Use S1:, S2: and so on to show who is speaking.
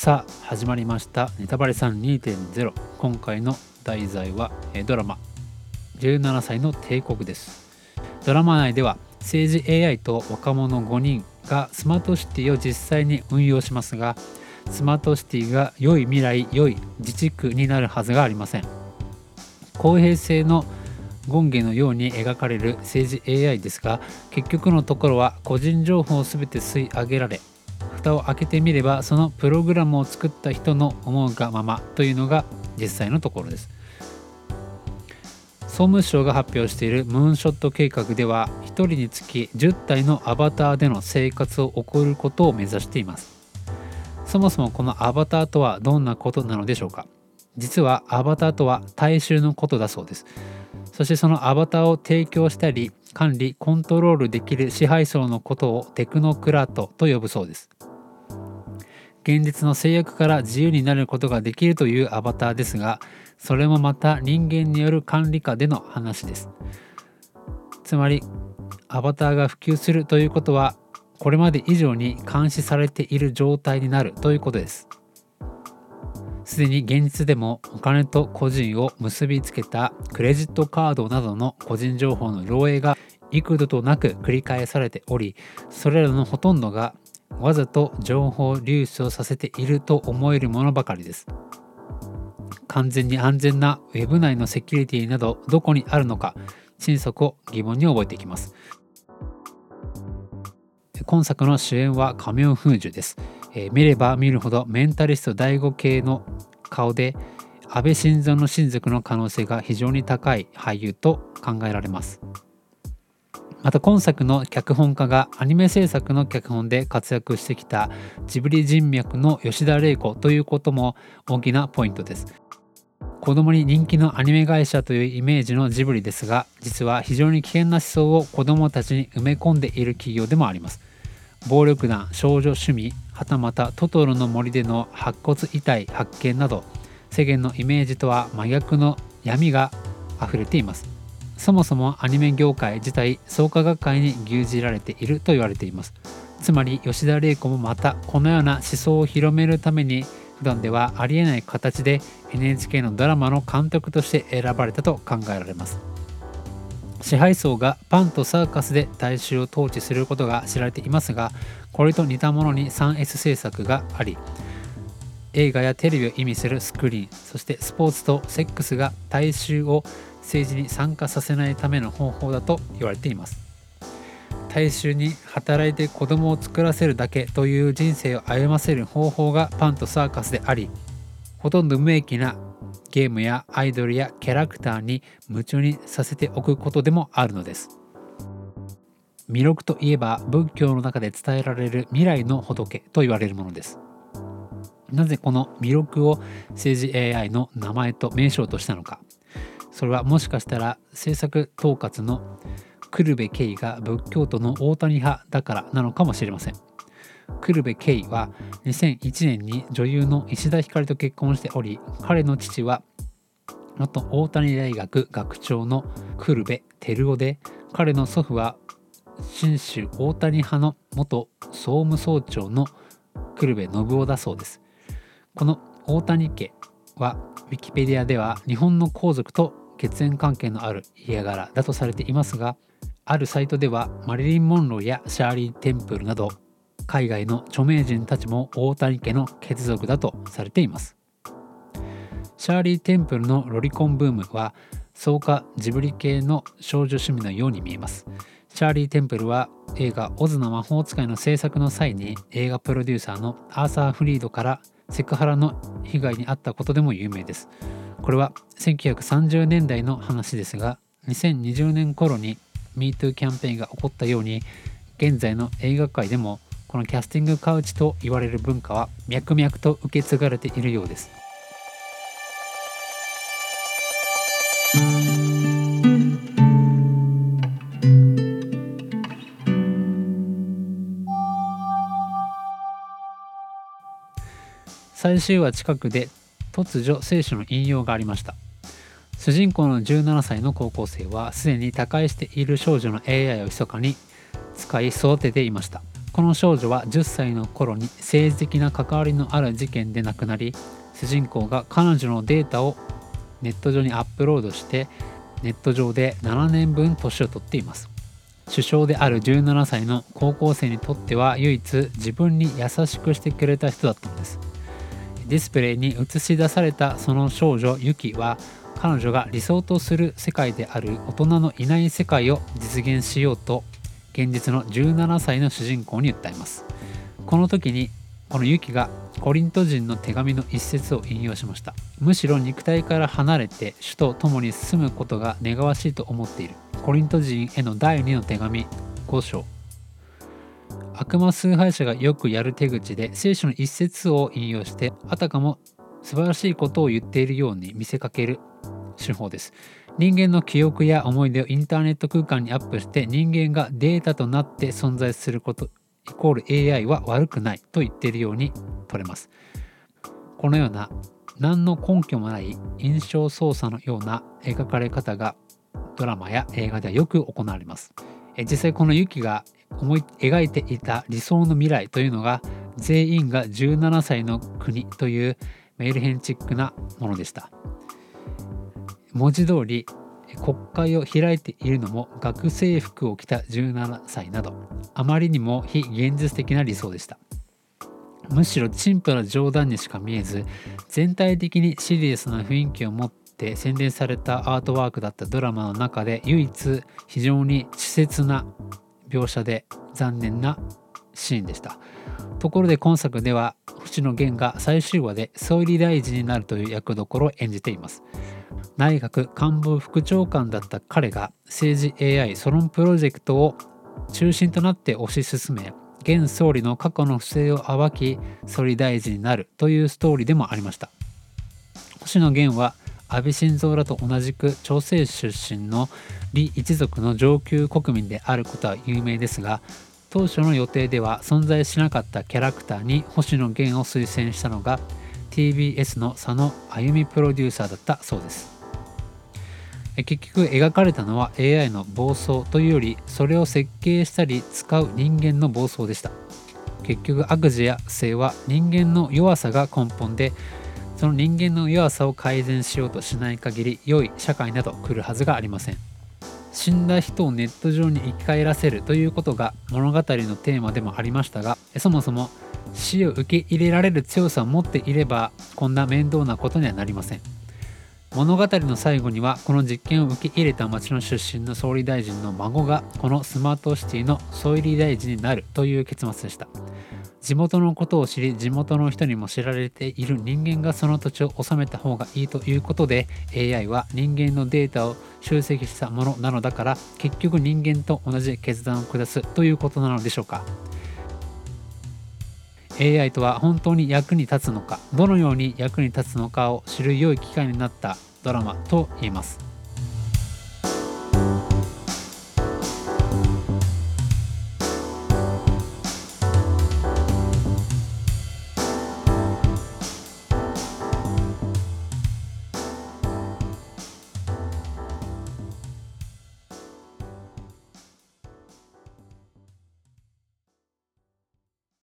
S1: さあ始まりました。ネタバレさん2.0今回の題材はドラマ。17歳の帝国です。ドラマ内では政治 AI と若者5人がスマートシティを実際に運用しますがスマートシティが良い未来良い自治区になるはずがありません。公平性の権限のように描かれる政治 AI ですが結局のところは個人情報を全て吸い上げられ蓋を開けてみればそのプログラムを作った人の思うがままというのが実際のところです。総務省が発表しているムーンショット計画では1人につき10体のアバターでの生活を送ることを目指しています。そもそもこのアバターとはどんなことなのでしょうか。実はアバターとは大衆のことだそうです。そしてそのアバターを提供したり管理コントロールできる支配層のことをテクノクラートと呼ぶそうです。現実の制約から自由になることができるというアバターですがそれもまた人間による管理下での話です。つまりアバターが普及するということはこれまで以上に監視されている状態になるということです。すでに現実でもお金と個人を結びつけたクレジットカードなどの個人情報の漏洩が幾度となく繰り返されておりそれらのほとんどがわざと情報流出をさせていると思えるものばかりです。完全に安全な Web 内のセキュリティなどどこにあるのか心底疑問に覚えていきます。今作の主演はカメオン・フージュです、えー見れば見るほどメンタリスト第5系の顔で安倍晋三の親族の可能性が非常に高い俳優と考えられます。また今作の脚本家がアニメ制作の脚本で活躍してきたジブリ人脈の吉田玲子ということも大きなポイントです。子供に人気のアニメ会社というイメージのジブリですが実は非常に危険な思想を子供たちに埋め込んでいる企業でもあります。暴力団少女趣味はたまたトトロの森での白骨遺体発見など世間のイメージとは真逆の闇が溢れています。そもそもアニメ業界自体創価学会に牛耳られていると言われています。つまり吉田玲子もまたこのような思想を広めるために普段ではありえない形で NHK のドラマの監督として選ばれたと考えられます。支配層がパンとサーカスで大衆を統治することが知られていますがこれと似たものに 3S 制作があり映画やテレビを意味するスクリーンそしてスポーツとセックスが大衆を政治に参加させないための方法だと言われています。大衆に働いて子供を作らせるだけという人生を歩ませる方法がパンとサーカスでありほとんど無益なゲームやアイドルやキャラクターに夢中にさせておくことでもあるのです。魅力といえば仏教の中で伝えられる未来の仏と言われるものです。なぜこの魅力を政治 AI の名前と名称としたのか。それはもしかしたら制作統括の久留部圭が仏教徒の大谷派だからなのかもしれません。久留部圭は2001年に女優の石田ひかりと結婚しており彼の父は元大谷大学学長の久留部照夫で彼の祖父は信州大谷派の元総務総長の久留部信夫だそうです。この大谷家はウィキペディアでは日本の皇族と血縁関係のある家柄だとされていますがあるサイトではマリリン・モンローやシャーリー・テンプルなど海外の著名人たちも大谷家の血族だとされています。シャーリー・テンプルのロリコンブームは創価ジブリ系の少女趣味のように見えます。シャーリー・テンプルは映画「オズの魔法使い」の制作の際に映画プロデューサーのアーサー・フリードからセクハラの被害に遭ったことでも有名です。これは1930年代の話ですが2020年頃に MeToo キャンペーンが起こったように現在の映画界でもこのキャスティングカウチと言われる文化は脈々と受け継がれているようです。最終話近くで突如聖書の引用がありました。主人公の17歳の高校生はすでに他界している少女の AI を密かに使い育てていました。この少女は10歳の頃に政治的な関わりのある事件で亡くなり主人公が彼女のデータをネット上にアップロードしてネット上で7年分年を取っています。首相である17歳の高校生にとっては唯一自分に優しくしてくれた人だったのです。ディスプレイに映し出されたその少女ユキは彼女が理想とする世界である大人のいない世界を実現しようと現実の17歳の主人公に訴えます。この時にこのユキがコリント人の手紙の一節を引用しました。むしろ肉体から離れて主と共に住むことが願わしいと思っている。コリント人への第2の手紙5章。悪魔崇拝者がよくやる手口で聖書の一節を引用してあたかも素晴らしいことを言っているように見せかける手法です。人間の記憶や思い出をインターネット空間にアップして人間がデータとなって存在することイコール AI は悪くないと言っているように取れます。このような何の根拠もない印象操作のような描かれ方がドラマや映画ではよく行われます。実際このユキが思い描いていた理想の未来というのが全員が17歳の国というメールヘンチックなものでした。文字通り国会を開いているのも学生服を着た17歳などあまりにも非現実的な理想でした。むしろ陳腐な冗談にしか見えず全体的にシリアスな雰囲気を持って宣伝されたアートワークだったドラマの中で唯一非常に稚拙な描写で残念なシーンでした。ところで今作では星野源が最終話で総理大臣になるという役どころを演じています。内閣官房副長官だった彼が政治 AI ソロンプロジェクトを中心となって推し進め現総理の過去の不正を暴き総理大臣になるというストーリーでもありました。星野源は安倍晋三らと同じく朝鮮出身の李一族の上級国民であることは有名ですが当初の予定では存在しなかったキャラクターに星野源を推薦したのが TBS の佐野あゆみプロデューサーだったそうです。結局描かれたのは AI の暴走というよりそれを設計したり使う人間の暴走でした。結局悪事や性は人間の弱さが根本でその人間の弱さを改善しようとしない限り良い社会など来るはずがありません。死んだ人をネット上に生き返らせるということが物語のテーマでもありましたがそもそも死を受け入れられる強さを持っていればこんな面倒なことにはなりません。物語の最後にはこの実験を受け入れた町の出身の総理大臣の孫がこのスマートシティの総理大臣になるという結末でした。地元のことを知り地元の人にも知られている人間がその土地を治めた方がいいということで AI は人間のデータを集積したものなのだから結局人間と同じ決断を下すということなのでしょうか。AI とは本当に役に立つのかどのように役に立つのかを知る良い機会になったドラマと言えます。